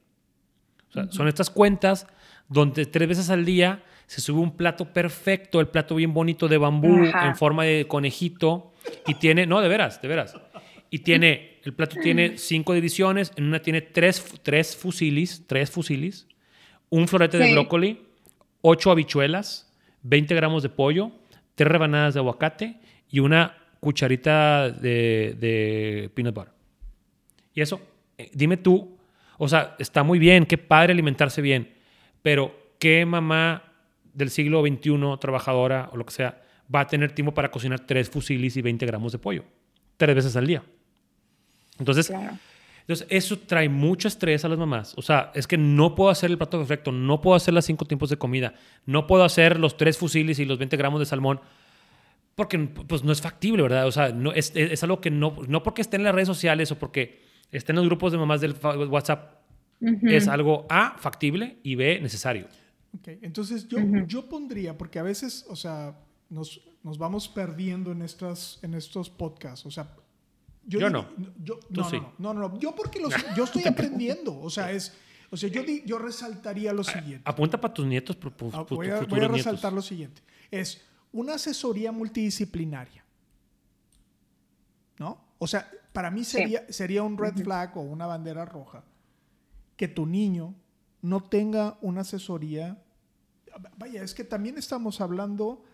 son estas cuentas donde tres veces al día se sube un plato perfecto, el plato bien bonito de bambú en forma de conejito y tiene, no, de veras, de veras. Y tiene, el plato tiene cinco divisiones, en una tiene tres, tres fusilis, tres fusilis, un florete de brócoli, ocho habichuelas, 20 gramos de pollo, tres rebanadas de aguacate y una cucharita de, de peanut butter. Y eso, eh, dime tú, o sea, está muy bien, qué padre alimentarse bien, pero ¿qué mamá del siglo XXI, trabajadora o lo que sea, va a tener tiempo para cocinar tres fusilis y 20 gramos de pollo? Tres veces al día. Entonces, entonces, eso trae mucho estrés a las mamás. O sea, es que no puedo hacer el plato perfecto, no puedo hacer las cinco tiempos de comida, no puedo hacer los tres fusilis y los 20 gramos de salmón porque pues no es factible, ¿verdad? O sea, no, es, es, algo que no, no porque esté en las redes sociales o porque está en los grupos de mamás del WhatsApp, es algo A, factible y B, necesario. Ok, entonces yo, yo pondría, porque a veces, o sea, nos, nos vamos perdiendo en, estas, en estos podcasts, o sea... Yo, no. Yo, no, no, no, no, yo porque los, yo estoy aprendiendo, o sea, es... O sea, yo, yo resaltaría lo siguiente. Apunta para tus nietos. Ah, voy, a, voy a resaltar lo siguiente. Es una asesoría multidisciplinaria. ¿No? O sea, para mí sería, sería un red flag o una bandera roja que tu niño no tenga una asesoría. Vaya, es que también estamos hablando,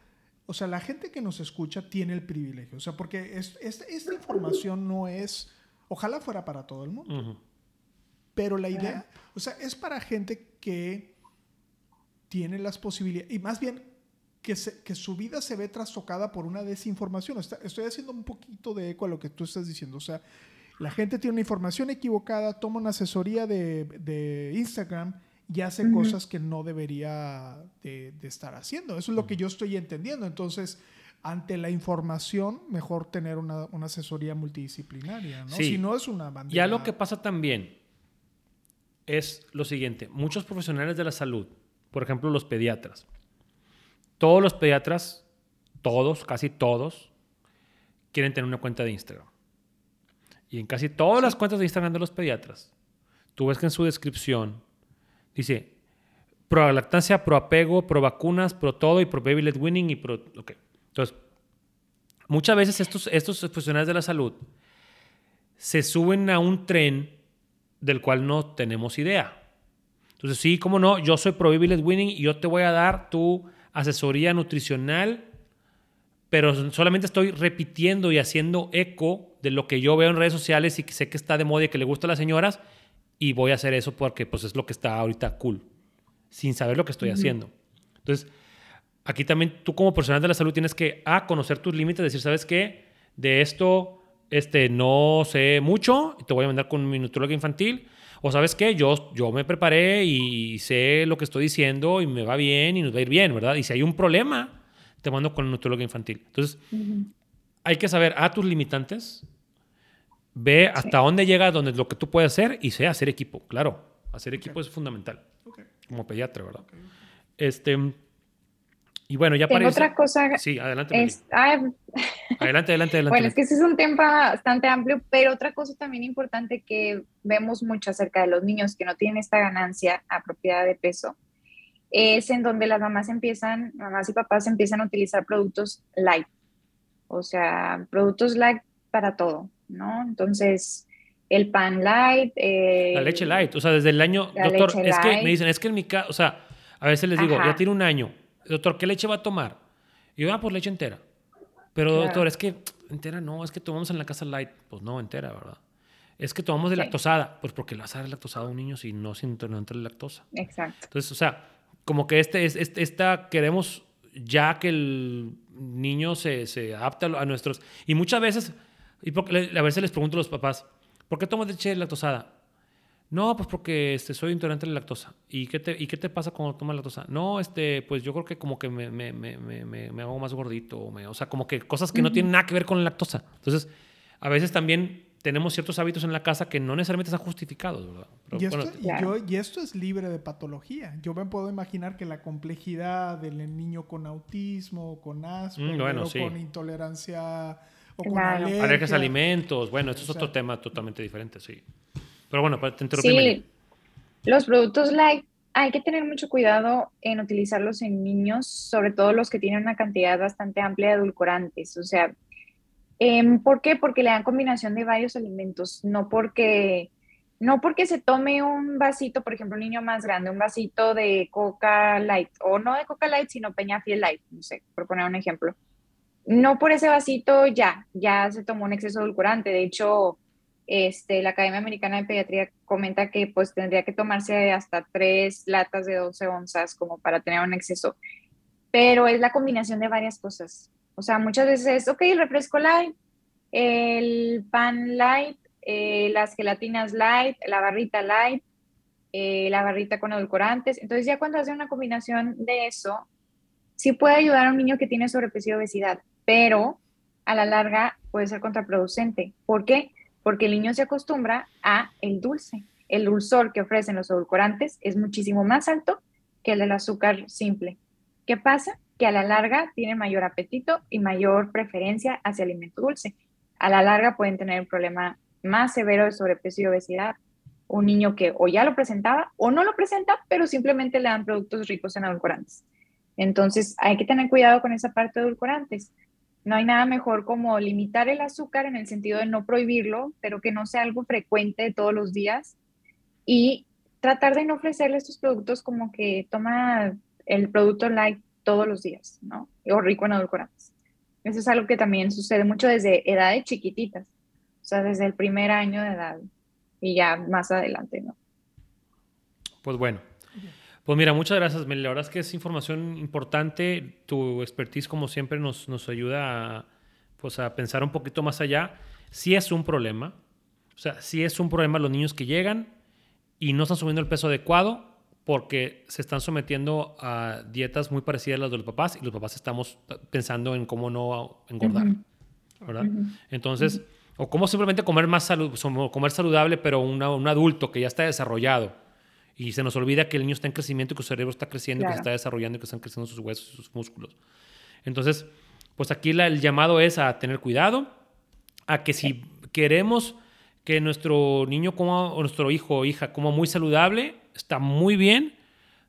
o sea, la gente que nos escucha tiene el privilegio, o sea, porque esta información no es, ojalá fuera para todo el mundo, pero la idea, o sea, es para gente que tiene las posibilidades, y más bien que, que su vida se ve trastocada por una desinformación. estoy haciendo un poquito de eco a lo que tú estás diciendo. O sea, la gente tiene una información equivocada, toma una asesoría de, de Instagram y hace cosas que no debería de, estar haciendo. Eso es lo que yo estoy entendiendo. Entonces, ante la información, mejor tener una, una asesoría multidisciplinaria, ¿no? Sí. Si no es una bandera. Ya lo que pasa también es lo siguiente. Muchos profesionales de la salud, por ejemplo los pediatras, todos los pediatras, todos, casi todos, quieren tener una cuenta de Instagram. Y en casi todas las cuentas de Instagram de los pediatras, tú ves que en su descripción dice pro lactancia, pro apego, pro vacunas, pro todo y pro baby led winning y pro... Ok. Entonces, muchas veces estos, estos profesionales de la salud se suben a un tren del cual no tenemos idea. Entonces, sí, cómo no, yo soy pro baby led winning y yo te voy a dar tu asesoría nutricional, pero solamente estoy repitiendo y haciendo eco de lo que yo veo en redes sociales y que sé que está de moda y que le gusta a las señoras y voy a hacer eso porque pues es lo que está ahorita cool, sin saber lo que estoy haciendo. Entonces, aquí también tú como profesional de la salud tienes que, a, conocer tus límites, decir, ¿sabes qué? De esto este, no sé mucho, te voy a mandar con mi nutróloga infantil. O sabes qué, yo, yo me preparé y sé lo que estoy diciendo y me va bien y nos va a ir bien, ¿verdad? Y si hay un problema, te mando con el nutrólogo infantil. Entonces, hay que saber a tus limitantes, ve hasta dónde llega, donde lo que tú puedes hacer y sé hacer equipo, claro. Hacer equipo es fundamental, como pediatra, ¿verdad? Este, y bueno, ya para otra cosa. Sí, adelante. Es, ah, Adelante, adelante, adelante. Bueno, es que ese es un tema bastante amplio, pero otra cosa también importante que vemos mucho acerca de los niños que no tienen esta ganancia apropiada de peso es en donde las mamás empiezan, mamás y papás empiezan a utilizar productos light, o sea, productos light para todo, ¿no? Entonces, el pan light, eh, La leche light, o sea, desde el año, doctor, es que me dicen, es que en mi casa, o sea, a veces les digo, Ajá. ya tiene un año, doctor, ¿qué leche va a tomar? Y yo, ah, pues leche entera. Pero Claro. doctor, es que entera no, es que tomamos en la casa light, pues no, entera, ¿verdad? Es que tomamos de Sí. lactosada, pues porque le vas a dar lactosada a un niño si no sin intolerante a la lactosa. Exacto. Entonces, o sea, como que este, es- este, esta queremos ya que el niño se, se adapte a, lo- a nuestros... Y muchas veces, y porque, a veces les pregunto a los papás, ¿por qué tomas leche lactosada? No, pues porque este, soy intolerante a la lactosa. ¿Y qué, te, ¿Y qué te pasa cuando tomas lactosa? No, este, pues yo creo que como que me, me, me, me, hago más gordito. o me- o sea, como que cosas que no tienen nada que ver con la lactosa. Entonces, a veces también tenemos ciertos hábitos en la casa que no necesariamente están justificados, ¿verdad? Pero, Y esto, bueno, yo- y esto es libre de patología. Yo me puedo imaginar que la complejidad del niño con autismo, con Asperger, Mm, bueno, o sí. con intolerancia o con Claro. alergia. Alergias a alimentos, bueno, esto es otro tema totalmente diferente, sí. Pero bueno, te interrumpí. Sí, los productos light hay que tener mucho cuidado en utilizarlos en niños, sobre todo los que tienen una cantidad bastante amplia de edulcorantes. O sea, em, ¿por qué? Porque le dan combinación de varios alimentos, no porque, no porque se tome un vasito, por ejemplo, un niño más grande, un vasito de Coca Light, o no de Coca Light, sino Peña Fiel Light, no sé, por poner un ejemplo. No por ese vasito ya, ya se tomó un exceso edulcorante. De hecho, este, la Academia Americana de Pediatría comenta que pues tendría que tomarse hasta tres latas de 12 onzas como para tener un exceso. Pero es la combinación de varias cosas. O sea, muchas veces es, ok, el refresco light, el pan light, eh, las gelatinas light, la barrita light, eh, la barrita con edulcorantes. Entonces ya cuando hace una combinación de eso, sí puede ayudar a un niño que tiene sobrepeso y obesidad, pero a la larga puede ser contraproducente. ¿Por qué? Porque el niño se acostumbra a el dulce. El dulzor que ofrecen los edulcorantes es muchísimo más alto que el del azúcar simple. ¿Qué pasa? Que a la larga tiene mayor apetito y mayor preferencia hacia alimento dulce. A la larga pueden tener un problema más severo de sobrepeso y obesidad. Un niño que o ya lo presentaba o no lo presenta, pero simplemente le dan productos ricos en edulcorantes. Entonces hay que tener cuidado con esa parte de edulcorantes. No hay nada mejor como limitar el azúcar en el sentido de no prohibirlo, pero que no sea algo frecuente todos los días y tratar de no ofrecerle estos productos como que toma el producto light todos los días, ¿no? O rico en edulcorantes. Eso es algo que también sucede mucho desde edades chiquititas, o sea, desde el primer año de edad y ya más adelante, ¿no? Pues bueno. Pues mira, muchas gracias, Meli. La verdad es que es información importante. Tu expertise, como siempre, nos, nos ayuda a, pues, a pensar un poquito más allá. Sí es un problema. O sea, sí es un problema los niños que llegan y no están subiendo el peso adecuado porque se están sometiendo a dietas muy parecidas a las de los papás y los papás estamos pensando en cómo no engordar, ¿verdad? Entonces, o cómo simplemente comer más salud, comer saludable, pero un adulto que ya está desarrollado y se nos olvida que el niño está en crecimiento, que su cerebro está creciendo, que se está desarrollando, que están creciendo sus huesos y sus músculos. Entonces, pues aquí el llamado es a tener cuidado, a que si queremos que nuestro niño coma, o nuestro hijo o hija coma muy saludable, está muy bien,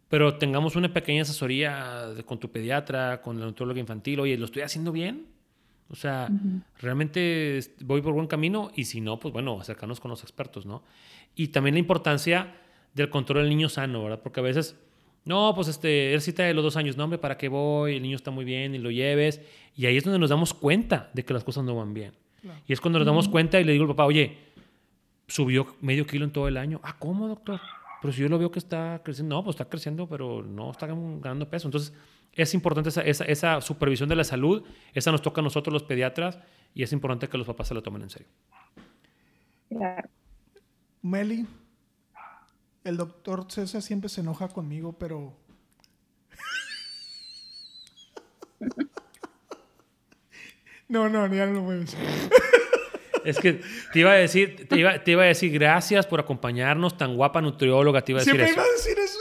pero tengamos una pequeña asesoría con tu pediatra, con la nutrióloga infantil, oye, ¿lo estoy haciendo bien? O sea, realmente voy por buen camino y si no, pues bueno, acercarnos con los expertos, ¿no? Y también la importancia del control del niño sano, ¿verdad? Porque a veces, no, pues este, él cita de los dos años, no, hombre, ¿para qué voy? El niño está muy bien y lo lleves. Y ahí es donde nos damos cuenta de que las cosas no van bien. Y es cuando nos damos cuenta y le digo al papá, oye, subió medio kilo en todo el año. Ah, ¿cómo, doctor? Pero si yo lo veo que está creciendo, no, pues está creciendo, pero no está ganando peso. Entonces, es importante esa, esa, esa, supervisión de la salud, esa nos toca a nosotros los pediatras y es importante que los papás se lo tomen en serio. Claro. Meli, el doctor César siempre se enoja conmigo, pero... no, no, ya no lo voy a decir. Es que te iba a decir, te iba, te iba, a decir gracias por acompañarnos, tan guapa nutrióloga, te iba a decir Siempre eso. iba a decir eso.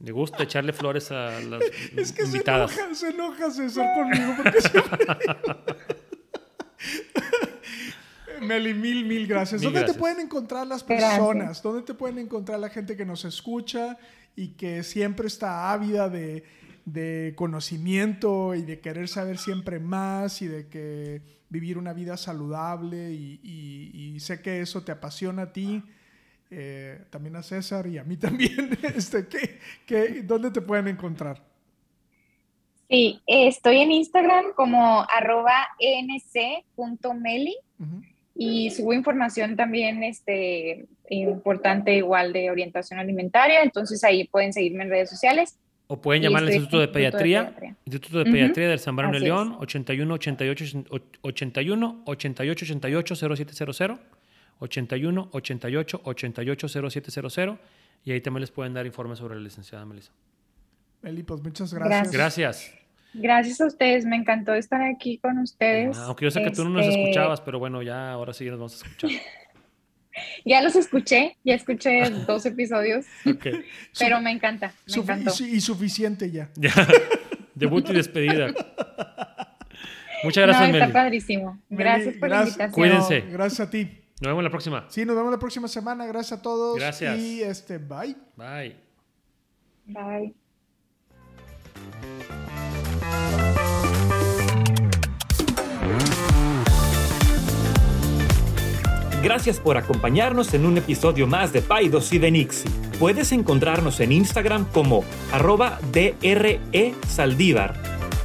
Me gusta echarle flores a las es que invitadas. Se enoja, se enoja César conmigo porque siempre... Meli, mil, mil gracias. ¿Dónde te pueden encontrar las personas? ¿Dónde te pueden encontrar la gente que nos escucha y que siempre está ávida de, de conocimiento y de querer saber siempre más y de que vivir una vida saludable y, sé que eso te apasiona a ti, eh, también a César y a mí también. Este, ¿qué, dónde te pueden encontrar? Sí, estoy en Instagram como arroba nc.meli y subo información también este, importante igual de orientación alimentaria, entonces ahí pueden seguirme en redes sociales. O pueden llamar al Instituto de Pediatría, Instituto de Pediatría del San Bernardo de León, 81 88 81 88 88 0700, 81 88 88 0700, y ahí también les pueden dar informes sobre la licenciada Melissa. Eli, pues muchas gracias. Gracias. Gracias a ustedes, me encantó estar aquí con ustedes. aunque yo sé que tú no nos este, escuchabas, pero bueno, ya ahora sí nos vamos a escuchar. ya los escuché, ya escuché dos episodios, pero me encanta, me encantó. Y, suficiente ya. Ya, debut y despedida. Muchas gracias, no, está padrísimo. Gracias por la invitación. Cuídense. gracias a ti. Nos vemos la próxima. Sí, nos vemos la próxima semana. Gracias a todos. Gracias. Y este, bye. Bye. Bye. Gracias por acompañarnos en un episodio más de Paidos y de Nixie. Puedes encontrarnos en Instagram como arroba DRE Saldívar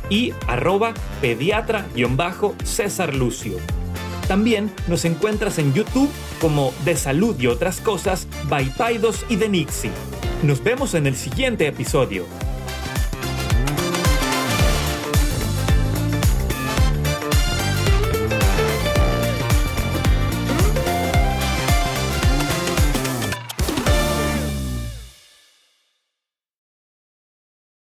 y arroba pediatra-césar Lucio. También nos encuentras en YouTube como De Salud y otras cosas by Paidos y de Nixie. Nos vemos en el siguiente episodio.